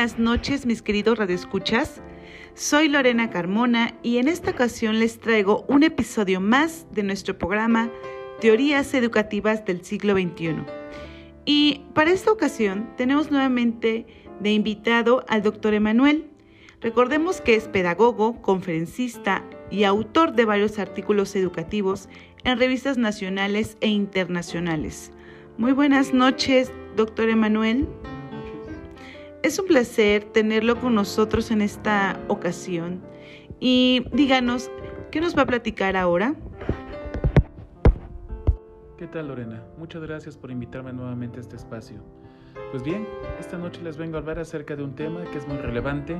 buenas noches, mis queridos radioescuchas. Soy Lorena Carmona y en esta ocasión les traigo un episodio más de nuestro programa Teorías Educativas del siglo XXI. Y para esta ocasión tenemos nuevamente de invitado al doctor Emanuel. Recordemos que es pedagogo, conferencista y autor de varios artículos educativos en revistas nacionales e internacionales. Muy buenas noches, doctor Emanuel. Es un placer tenerlo con nosotros en esta ocasión. Y díganos, ¿qué nos va a platicar ahora? ¿Qué tal Lorena? Muchas gracias por invitarme nuevamente a este espacio. Pues bien, esta noche les vengo a hablar acerca de un tema que es muy relevante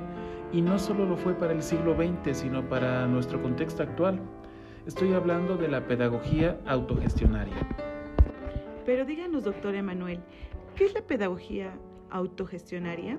y no solo lo fue para el siglo XX, sino para nuestro contexto actual. Estoy hablando de la pedagogía autogestionaria. Pero díganos, doctor Emanuel, ¿qué es la pedagogía autogestionaria?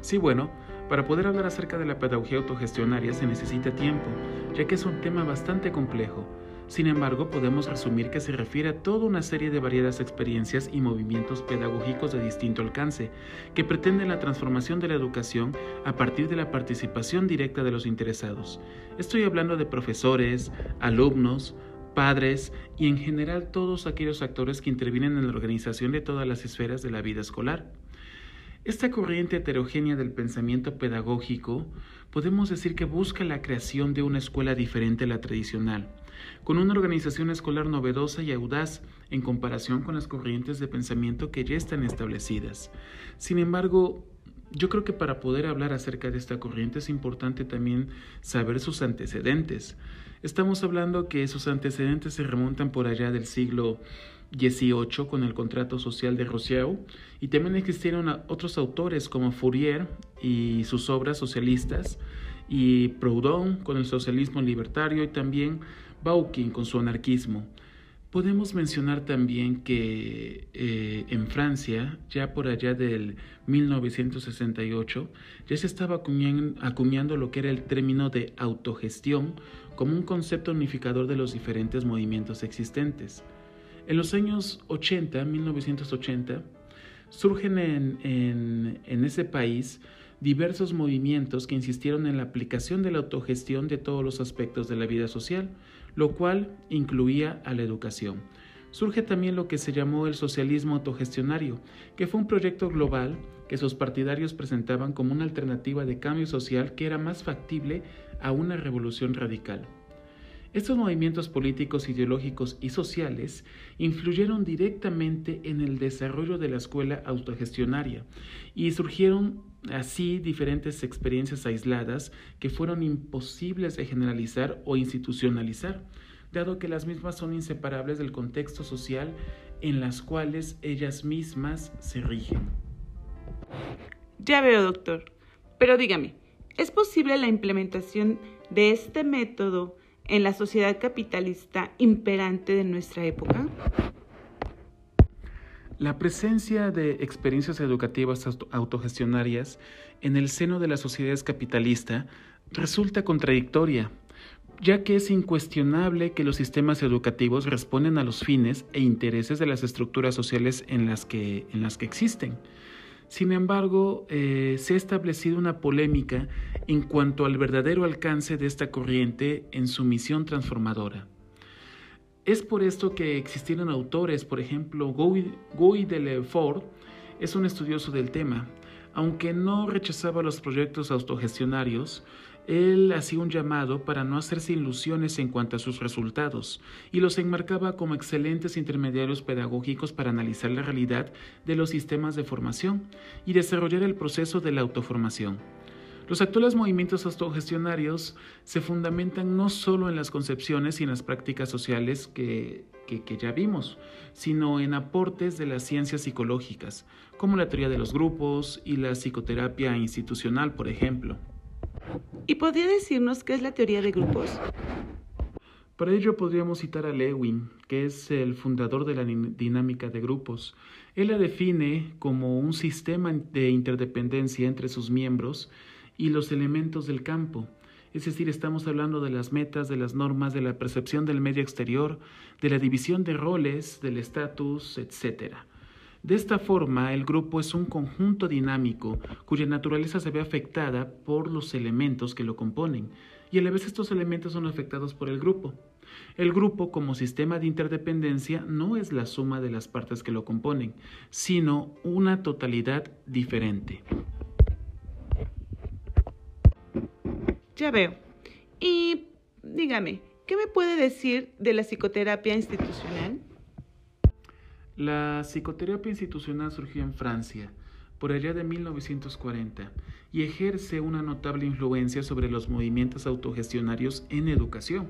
Sí, bueno, para poder hablar acerca de la pedagogía autogestionaria se necesita tiempo, ya que es un tema bastante complejo. Sin embargo, podemos resumir que se refiere a toda una serie de variadas experiencias y movimientos pedagógicos de distinto alcance, que pretenden la transformación de la educación a partir de la participación directa de los interesados. Estoy hablando de profesores, alumnos, padres y en general todos aquellos actores que intervienen en la organización de todas las esferas de la vida escolar. Esta corriente heterogénea del pensamiento pedagógico podemos decir que busca la creación de una escuela diferente a la tradicional, con una organización escolar novedosa y audaz en comparación con las corrientes de pensamiento que ya están establecidas. Sin embargo, yo creo que para poder hablar acerca de esta corriente es importante también saber sus antecedentes. Estamos hablando que sus antecedentes se remontan por allá del siglo XVIII con el contrato social de Rousseau y también existieron otros autores como Fourier y sus obras socialistas y Proudhon con el socialismo libertario y también Baukin con su anarquismo. Podemos mencionar también que eh, en Francia, ya por allá del 1968, ya se estaba acuñando lo que era el término de autogestión como un concepto unificador de los diferentes movimientos existentes. En los años 80, 1980, surgen en, en ese país diversos movimientos que insistieron en la aplicación de la autogestión de todos los aspectos de la vida social, lo cual incluía a la educación. Surge también lo que se llamó el socialismo autogestionario, que fue un proyecto global que sus partidarios presentaban como una alternativa de cambio social que era más factible a una revolución radical. Estos movimientos políticos, ideológicos y sociales influyeron directamente en el desarrollo de la escuela autogestionaria y surgieron así diferentes experiencias aisladas que fueron imposibles de generalizar o institucionalizar, dado que las mismas son inseparables del contexto social en las cuales ellas mismas se rigen. Ya veo, doctor. Pero dígame, ¿es posible la implementación de este método en la sociedad capitalista imperante de nuestra época? La presencia de experiencias educativas autogestionarias en el seno de las sociedades capitalista resulta contradictoria, ya que es incuestionable que los sistemas educativos responden a los fines e intereses de las estructuras sociales en las que, existen. Sin embargo, eh, se ha establecido una polémica en cuanto al verdadero alcance de esta corriente en su misión transformadora. Es por esto que existieron autores, por ejemplo, Guy, Guy Delefort es un estudioso del tema. Aunque no rechazaba los proyectos autogestionarios, él hacía un llamado para no hacerse ilusiones en cuanto a sus resultados y los enmarcaba como excelentes intermediarios pedagógicos para analizar la realidad de los sistemas de formación y desarrollar el proceso de la autoformación. Los actuales movimientos autogestionarios se fundamentan no solo en las concepciones y en las prácticas sociales que, que, ya vimos, sino en aportes de las ciencias psicológicas, como la teoría de los grupos y la psicoterapia institucional, por ejemplo. ¿Y podría decirnos qué es la teoría de grupos? Para ello podríamos citar a Lewin, que es el fundador de la dinámica de grupos. Él la define como un sistema de interdependencia entre sus miembros y los elementos del campo. Es decir, estamos hablando de las metas, de las normas, de la percepción del medio exterior, de la división de roles, del estatus, etc. De esta forma, el grupo es un conjunto dinámico cuya naturaleza se ve afectada por los elementos que lo componen, y a la vez estos elementos son afectados por el grupo. El grupo como sistema de interdependencia no es la suma de las partes que lo componen, sino una totalidad diferente. Ya veo. Y dígame, ¿qué me puede decir de la psicoterapia institucional? La psicoterapia institucional surgió en Francia por allá de 1940 y ejerce una notable influencia sobre los movimientos autogestionarios en educación.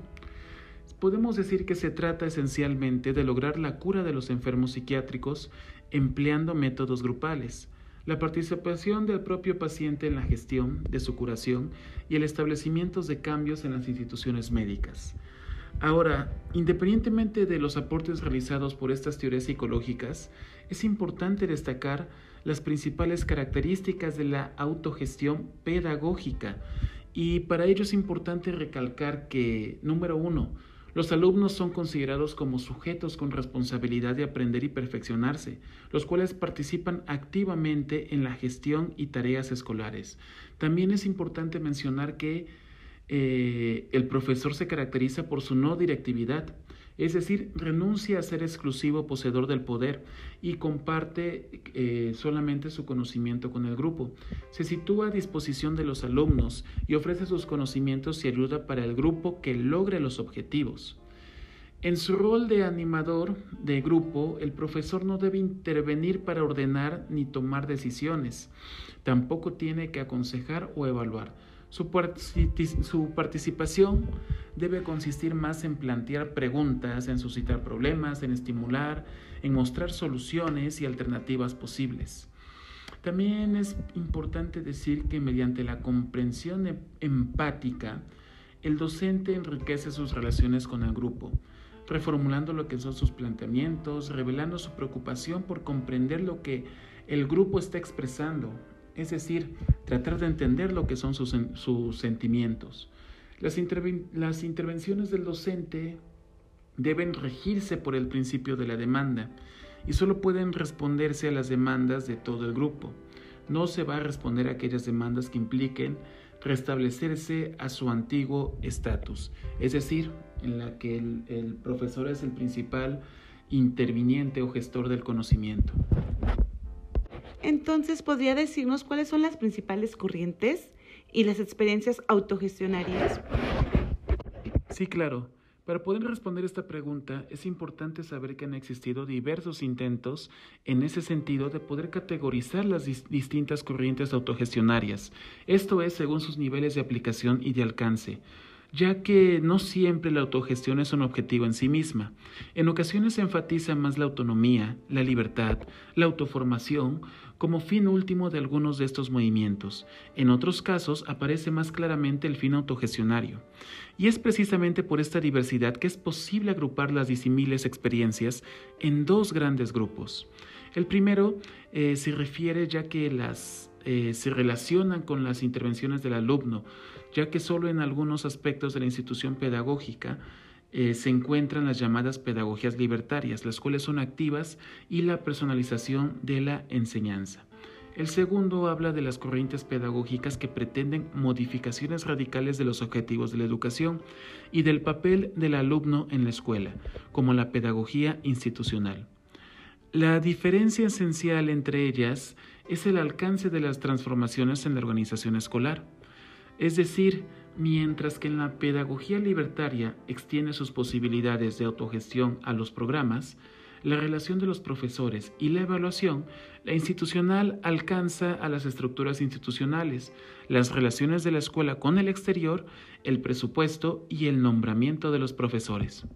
Podemos decir que se trata esencialmente de lograr la cura de los enfermos psiquiátricos empleando métodos grupales, la participación del propio paciente en la gestión de su curación y el establecimiento de cambios en las instituciones médicas. Ahora, independientemente de los aportes realizados por estas teorías psicológicas, es importante destacar las principales características de la autogestión pedagógica y para ello es importante recalcar que, número uno, los alumnos son considerados como sujetos con responsabilidad de aprender y perfeccionarse, los cuales participan activamente en la gestión y tareas escolares. También es importante mencionar que eh, el profesor se caracteriza por su no directividad, es decir, renuncia a ser exclusivo poseedor del poder y comparte eh, solamente su conocimiento con el grupo. Se sitúa a disposición de los alumnos y ofrece sus conocimientos y ayuda para el grupo que logre los objetivos. En su rol de animador de grupo, el profesor no debe intervenir para ordenar ni tomar decisiones. Tampoco tiene que aconsejar o evaluar su, participación debe consistir más en plantear preguntas, en suscitar problemas, en estimular, en mostrar soluciones y alternativas posibles. También es importante decir que mediante la comprensión em-, empática, el docente enriquece sus relaciones con el grupo, reformulando lo que son sus planteamientos, revelando su preocupación por comprender lo que el grupo está expresando, es decir, tratar de entender lo que son sus, sentimientos. Las, intervenciones del docente deben regirse por el principio de la demanda y solo pueden responderse a las demandas de todo el grupo. No se va a responder a aquellas demandas que impliquen restablecerse a su antiguo estatus, es decir, en la que el profesor es el principal interviniente o gestor del conocimiento. Entonces, ¿podría decirnos cuáles son las principales corrientes y las experiencias autogestionarias? Sí, claro. Para poder responder esta pregunta es importante saber que han existido diversos intentos en ese sentido de poder categorizar las distintas corrientes autogestionarias, esto es según sus niveles de aplicación y de alcance ya que no siempre la autogestión es un objetivo en sí misma. En ocasiones se enfatiza más la autonomía, la libertad, la autoformación como fin último de algunos de estos movimientos. En otros casos aparece más claramente el fin autogestionario. Y es precisamente por esta diversidad que es posible agrupar las disimiles experiencias en dos grandes grupos. El primero eh, se refiere ya que las eh, se relacionan con las intervenciones del alumno, ya que solo en algunos aspectos de la institución pedagógica eh, se encuentran las llamadas pedagogías libertarias, las cuales son activas, y la personalización de la enseñanza. El segundo habla de las corrientes pedagógicas que pretenden modificaciones radicales de los objetivos de la educación y del papel del alumno en la escuela, como la pedagogía institucional. La diferencia esencial entre ellas es el alcance de las transformaciones en la organización escolar. Es decir, mientras que en la pedagogía libertaria extiende sus posibilidades de autogestión a los programas, la relación de los profesores y la evaluación, la institucional alcanza a las estructuras institucionales, las relaciones de la escuela con el exterior, el presupuesto y el nombramiento de los profesores.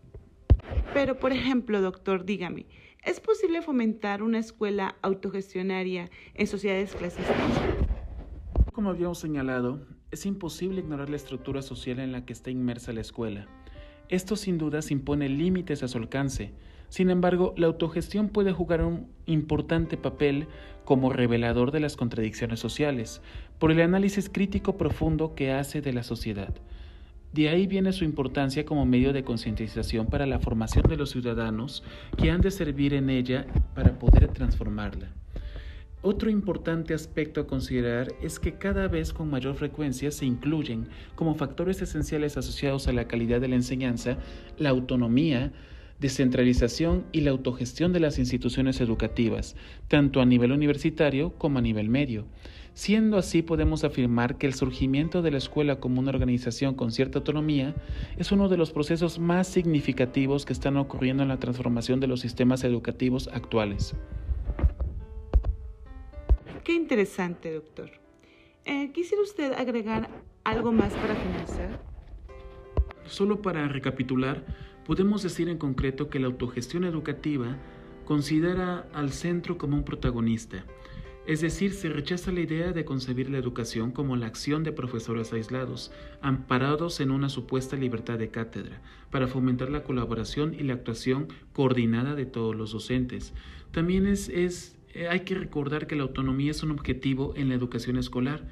Pero, por ejemplo, doctor, dígame, ¿es posible fomentar una escuela autogestionaria en sociedades clasistas? Como habíamos señalado, es imposible ignorar la estructura social en la que está inmersa la escuela. Esto sin dudas impone límites a su alcance. Sin embargo, la autogestión puede jugar un importante papel como revelador de las contradicciones sociales, por el análisis crítico profundo que hace de la sociedad. De ahí viene su importancia como medio de concientización para la formación de los ciudadanos que han de servir en ella para poder transformarla. Otro importante aspecto a considerar es que cada vez con mayor frecuencia se incluyen como factores esenciales asociados a la calidad de la enseñanza la autonomía, descentralización y la autogestión de las instituciones educativas, tanto a nivel universitario como a nivel medio. Siendo así, podemos afirmar que el surgimiento de la escuela como una organización con cierta autonomía es uno de los procesos más significativos que están ocurriendo en la transformación de los sistemas educativos actuales. Qué interesante, doctor. Eh, ¿Quisiera usted agregar algo más para finalizar? Solo para recapitular, podemos decir en concreto que la autogestión educativa considera al centro como un protagonista, es decir, se rechaza la idea de concebir la educación como la acción de profesores aislados, amparados en una supuesta libertad de cátedra, para fomentar la colaboración y la actuación coordinada de todos los docentes. También es, es hay que recordar que la autonomía es un objetivo en la educación escolar,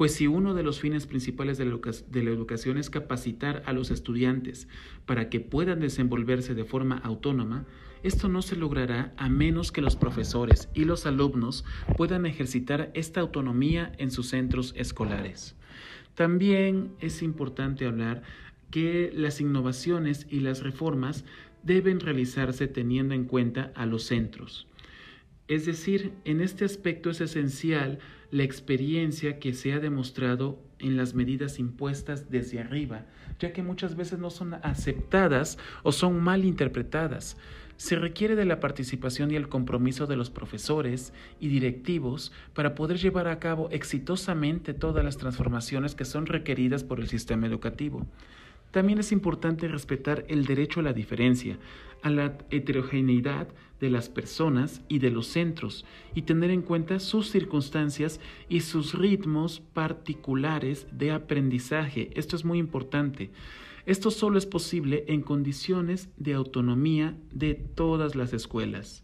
pues si uno de los fines principales de la, educación es capacitar a los estudiantes para que puedan desenvolverse de forma autónoma, esto no se logrará a menos que los profesores y los alumnos puedan ejercitar esta autonomía en sus centros escolares. También es importante hablar que las innovaciones y las reformas deben realizarse teniendo en cuenta a los centros. Es decir, en este aspecto es esencial la experiencia que se ha demostrado en las medidas impuestas desde arriba, ya que muchas veces no son aceptadas o son mal interpretadas. Se requiere de la participación y el compromiso de los profesores y directivos para poder llevar a cabo exitosamente todas las transformaciones que son requeridas por el sistema educativo. También es importante respetar el derecho a la diferencia, a la heterogeneidad de las personas y de los centros y tener en cuenta sus circunstancias y sus ritmos particulares de aprendizaje. Esto es muy importante. Esto solo es posible en condiciones de autonomía de todas las escuelas.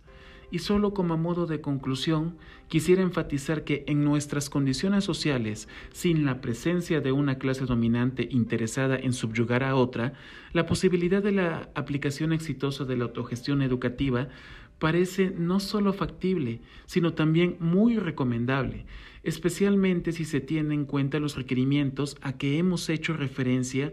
Y solo como modo de conclusión, quisiera enfatizar que en nuestras condiciones sociales, sin la presencia de una clase dominante interesada en subyugar a otra, la posibilidad de la aplicación exitosa de la autogestión educativa parece no solo factible, sino también muy recomendable, especialmente si se tienen en cuenta los requerimientos a que hemos hecho referencia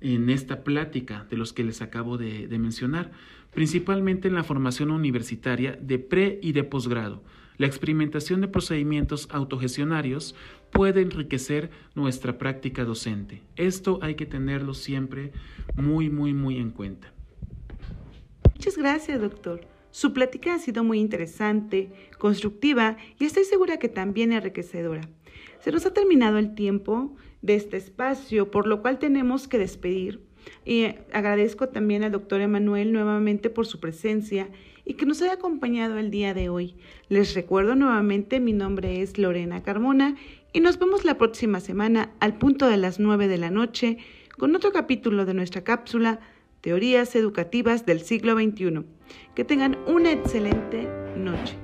en esta plática de los que les acabo de, mencionar, principalmente en la formación universitaria de pre y de posgrado. La experimentación de procedimientos autogestionarios puede enriquecer nuestra práctica docente. Esto hay que tenerlo siempre muy, muy, muy en cuenta. Muchas gracias, doctor. Su plática ha sido muy interesante, constructiva y estoy segura que también enriquecedora. Se nos ha terminado el tiempo de este espacio, por lo cual tenemos que despedir. Y agradezco también al doctor Emanuel nuevamente por su presencia y que nos haya acompañado el día de hoy. Les recuerdo nuevamente, mi nombre es Lorena Carmona y nos vemos la próxima semana al punto de las 9 de la noche con otro capítulo de nuestra cápsula Teorías Educativas del siglo XXI. Que tengan una excelente noche.